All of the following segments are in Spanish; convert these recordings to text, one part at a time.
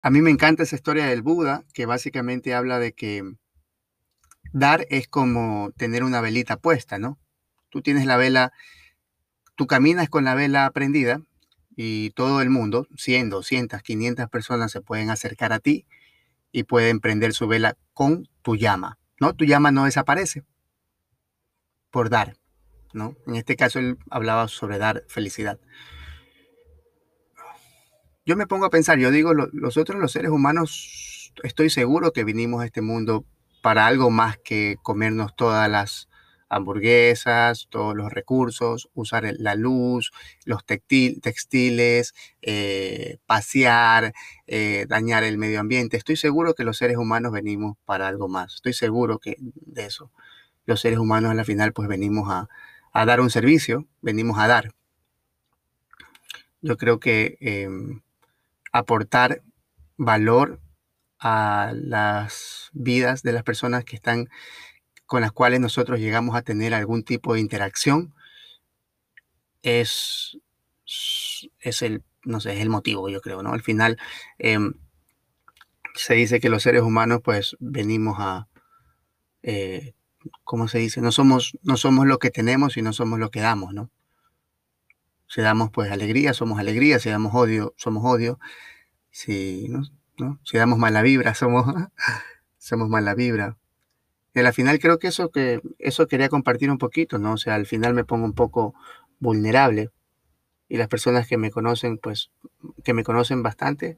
A mí me encanta esa historia del Buda, que básicamente habla de que dar es como tener una velita puesta, ¿no? Tú tienes la vela, tú caminas con la vela prendida y todo el mundo, 100, 200, 500 personas se pueden acercar a ti y pueden prender su vela con tu llama, ¿no? Tu llama no desaparece por dar, ¿no? En este caso él hablaba sobre dar felicidad yo me pongo a pensar, yo digo, nosotros los seres humanos, estoy seguro que vinimos a este mundo para algo más que comernos todas las hamburguesas, todos los recursos, usar la luz, los textiles, eh, pasear, eh, dañar el medio ambiente. Estoy seguro que los seres humanos venimos para algo más. Estoy seguro que de eso. Los seres humanos a la final pues venimos a, dar un servicio, venimos a dar. Yo creo que em, aportar valor a las vidas de las personas que están con las cuales nosotros llegamos a tener algún tipo de interacción es, es el, no sé, es el motivo, yo creo, ¿no? Al final em, se dice que los seres humanos pues venimos a, eh, ¿cómo se dice? No somos, no somos lo que tenemos y no somos lo que damos, ¿no? Si damos pues alegría, somos alegría, si damos odio, somos odio. Si, ¿no? si damos mala vibra, somos, somos mala vibra. Y al final creo que eso, que eso quería compartir un poquito, ¿no? O sea, al final me pongo un poco vulnerable. Y las personas que me conocen, pues, que me conocen bastante,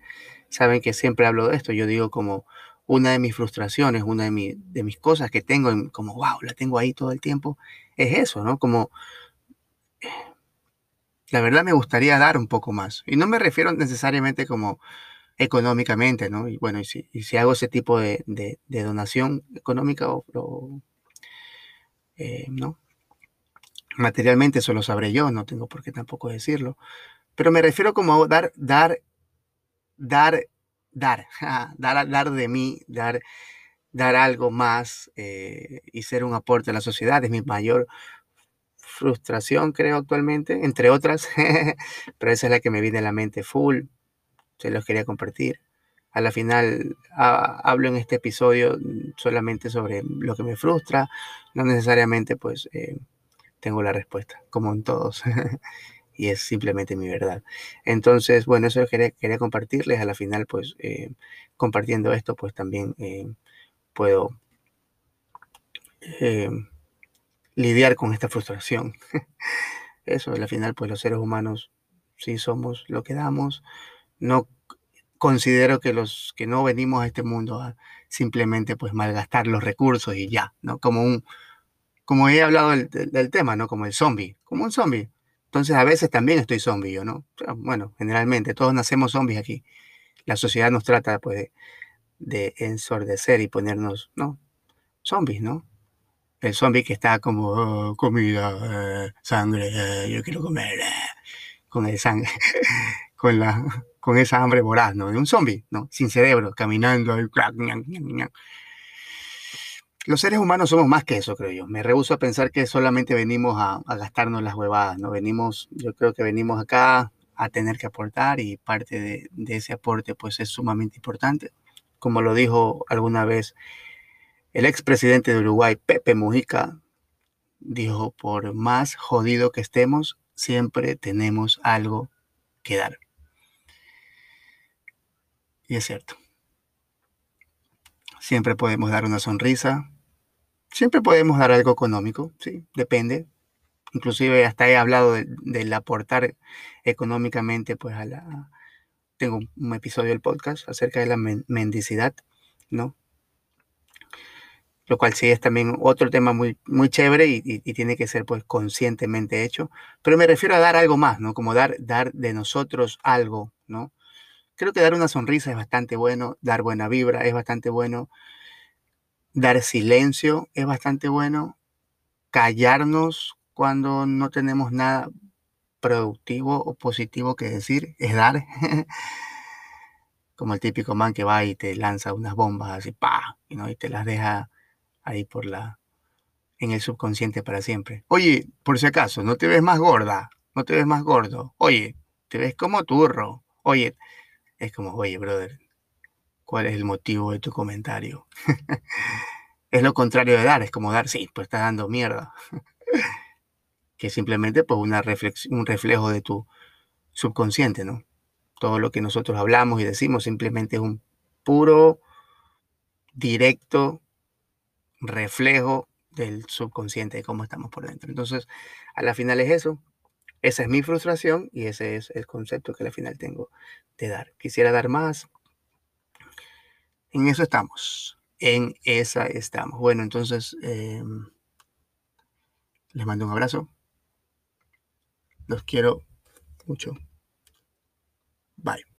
saben que siempre hablo de esto. Yo digo como una de mis frustraciones, una de, de mis cosas que tengo, como, wow, la tengo ahí todo el tiempo, es eso, ¿no? Como la verdad me gustaría dar un poco más. Y no me refiero necesariamente como económicamente, ¿no? Y bueno, y si, hago ese tipo de, donación económica o, eh, ¿no? Materialmente eso lo sabré yo, no tengo por qué tampoco decirlo. Pero me refiero como dar, dar, dar, dar, dar, dar de mí, dar, dar algo más eh, y ser un aporte a la sociedad es mi mayor frustración, creo, actualmente, entre otras, pero esa es la que me viene a la mente full, se los quería compartir. A la final hablo en este episodio solamente sobre lo que me frustra, no necesariamente pues eh, tengo la respuesta, como en todos, y es simplemente mi verdad. Entonces, bueno, eso quería, quería compartirles, a la final pues eh, compartiendo esto pues también eh, puedo lidiar con esta frustración. Eso, al final, pues los seres humanos sí somos lo que damos. No considero que los que no venimos a este mundo a simplemente pues malgastar los recursos y ya, ¿no? Como un, como he hablado del, tema, ¿no? Como el zombie, como un zombie. Entonces a veces también estoy zombie yo, ¿no? bueno, generalmente todos nacemos zombies aquí. La sociedad nos trata pues de, de ensordecer y ponernos, ¿no? Zombies, ¿no? El zombie que está como oh, comida, eh, sangre, eh, yo quiero comer, eh", con el sangre, con la, con esa hambre voraz, ¿no? De un zombie, ¿no? Sin cerebro, caminando. Los seres humanos somos más que eso, creo yo. Me rehuso a pensar que solamente venimos a, gastarnos las huevadas, ¿no? Venimos, yo creo que venimos acá a tener que aportar y parte de, de ese aporte pues es sumamente importante. Como lo dijo alguna vez el expresidente de Uruguay, Pepe Mujica, dijo, por más jodido que estemos, siempre tenemos algo que dar. Y es cierto. Siempre podemos dar una sonrisa. Siempre podemos dar algo económico, sí, depende. Inclusive hasta he hablado del aportar económicamente, pues a la... Tengo un episodio del podcast acerca de la mendicidad, ¿no? Lo cual sí es también otro tema muy, muy chévere y, tiene que ser pues conscientemente hecho. Pero me refiero a dar algo más, ¿no? Como dar, dar de nosotros algo, ¿no? creo que dar una sonrisa es bastante bueno, dar buena vibra es bastante bueno, dar silencio es bastante bueno, callarnos cuando no tenemos nada productivo o positivo que decir es dar. Como el típico man que va y te lanza unas bombas así, pa, ¿no? y te las deja ahí por la en el subconsciente para siempre. Oye, por si acaso, no te ves más gorda, no te ves más gordo. Oye, te ves como turro. Oye, es como, oye, brother, ¿cuál es el motivo de tu comentario? es lo contrario de dar, es como dar, sí, pues estás dando mierda. que simplemente pues una un reflejo de tu subconsciente, ¿no? Todo lo que nosotros hablamos y decimos simplemente es un puro, directo reflejo del subconsciente de cómo estamos por dentro. Entonces, a la final es eso. Esa es mi frustración y ese es el concepto que al final tengo de dar. Quisiera dar más. En eso estamos. En esa estamos. Bueno, entonces em, les mando un abrazo. Los quiero mucho. Bye.